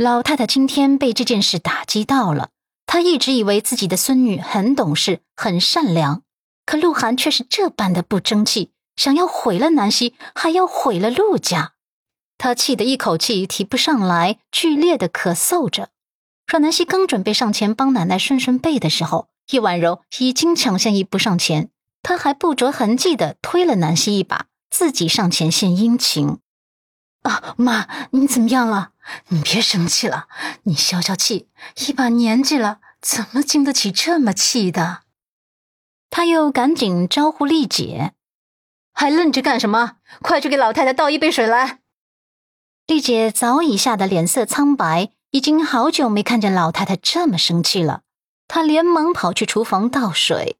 老太太今天被这件事打击到了。她一直以为自己的孙女很懂事、很善良，可鹿晗却是这般的不争气，想要毁了南希，还要毁了陆家。她气得一口气提不上来，剧烈的咳嗽着。阮南希刚准备上前帮奶奶顺顺背的时候，叶婉柔已经抢先一步上前，她还不着痕迹的推了南希一把，自己上前献殷勤：“啊，妈，你怎么样了？你别生气了，你消消气。一把年纪了，怎么经得起这么气的？”他又赶紧招呼丽姐：“还愣着干什么？快去给老太太倒一杯水来。”丽姐早已吓得脸色苍白。已经好久没看见老太太这么生气了，她连忙跑去厨房倒水。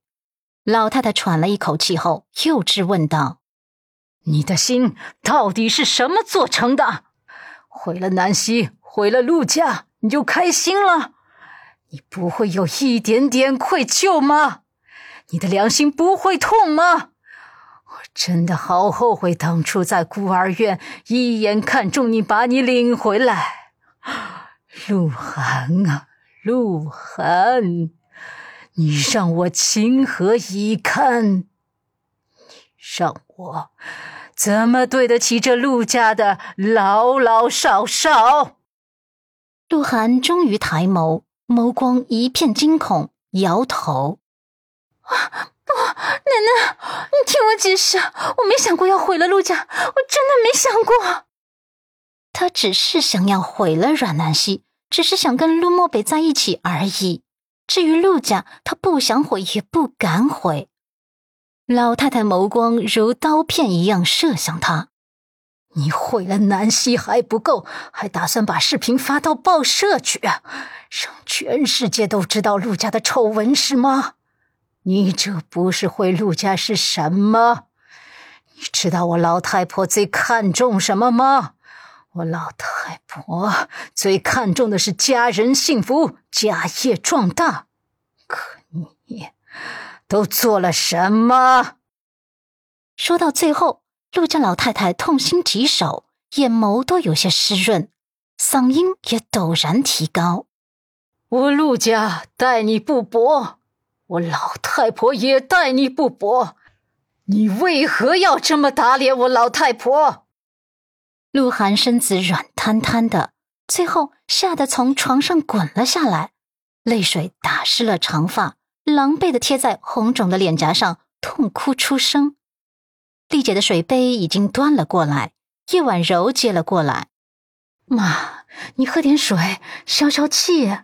老太太喘了一口气后，又质问道：“你的心到底是什么做成的？毁了南希，毁了陆家，你就开心了？你不会有一点点愧疚吗？你的良心不会痛吗？我真的好后悔当初在孤儿院一眼看中你，把你领回来。”鹿晗啊，鹿晗，你让我情何以堪？你让我怎么对得起这陆家的老老少少？鹿晗终于抬眸，眸光一片惊恐，摇头：“啊，不，奶奶，你听我解释，我没想过要毁了陆家，我真的没想过。他只是想要毁了阮南希。”只是想跟陆漠北在一起而已。至于陆家，他不想毁，也不敢毁。老太太眸光如刀片一样射向他：“你毁了南希还不够，还打算把视频发到报社去，让全世界都知道陆家的丑闻是吗？你这不是毁陆家是什么？你知道我老太婆最看重什么吗？”我老太婆最看重的是家人幸福、家业壮大，可你都做了什么？说到最后，陆家老太太痛心疾首，眼眸都有些湿润，嗓音也陡然提高：“我陆家待你不薄，我老太婆也待你不薄，你为何要这么打脸我老太婆？”鹿晗身子软瘫瘫的，最后吓得从床上滚了下来，泪水打湿了长发，狼狈的贴在红肿的脸颊上，痛哭出声。丽姐的水杯已经端了过来，叶婉柔接了过来：“妈，你喝点水，消消气。”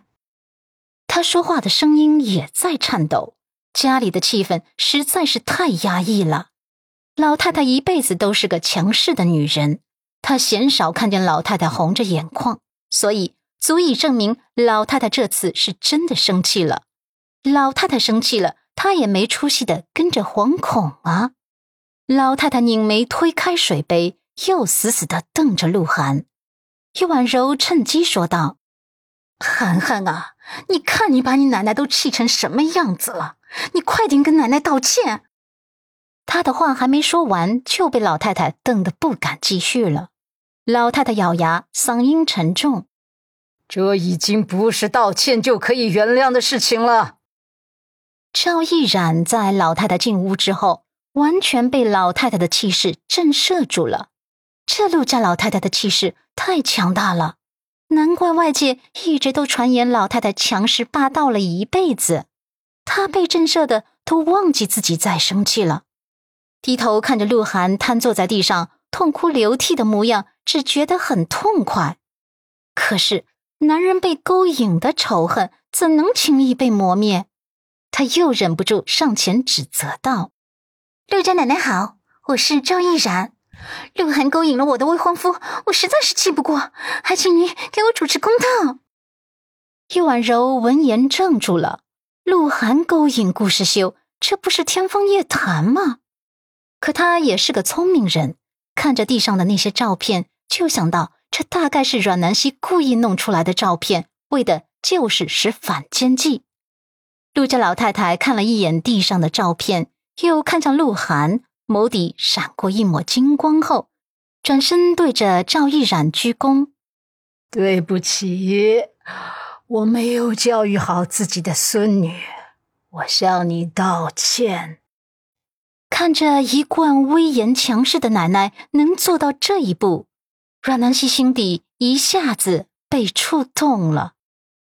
她说话的声音也在颤抖。家里的气氛实在是太压抑了。老太太一辈子都是个强势的女人。她鲜少看见老太太红着眼眶，所以足以证明老太太这次是真的生气了。老太太生气了，他也没出息的跟着惶恐啊。老太太拧眉推开水杯，又死死的瞪着鹿晗。叶婉柔趁机说道：“涵涵啊，你看你把你奶奶都气成什么样子了，你快点跟奶奶道歉。”他的话还没说完，就被老太太瞪得不敢继续了。老太太咬牙，嗓音沉重：“这已经不是道歉就可以原谅的事情了。”赵毅然在老太太进屋之后，完全被老太太的气势震慑住了。这陆家老太太的气势太强大了，难怪外界一直都传言老太太强势霸道了一辈子。他被震慑的都忘记自己在生气了，低头看着鹿晗瘫坐在地上。痛哭流涕的模样，只觉得很痛快。可是，男人被勾引的仇恨怎能轻易被磨灭？他又忍不住上前指责道：“陆家奶奶好，我是赵毅然。鹿晗勾引了我的未婚夫，我实在是气不过，还请您给我主持公道。”叶婉柔闻言怔住了。鹿晗勾引顾时修，这不是天方夜谭吗？可他也是个聪明人。看着地上的那些照片，就想到这大概是阮南希故意弄出来的照片，为的就是使反间计。陆家老太太看了一眼地上的照片，又看向鹿晗，眸底闪过一抹金光后，转身对着赵一冉鞠躬：“对不起，我没有教育好自己的孙女，我向你道歉。看着一贯威严强势的奶奶能做到这一步，阮南希心底一下子被触动了。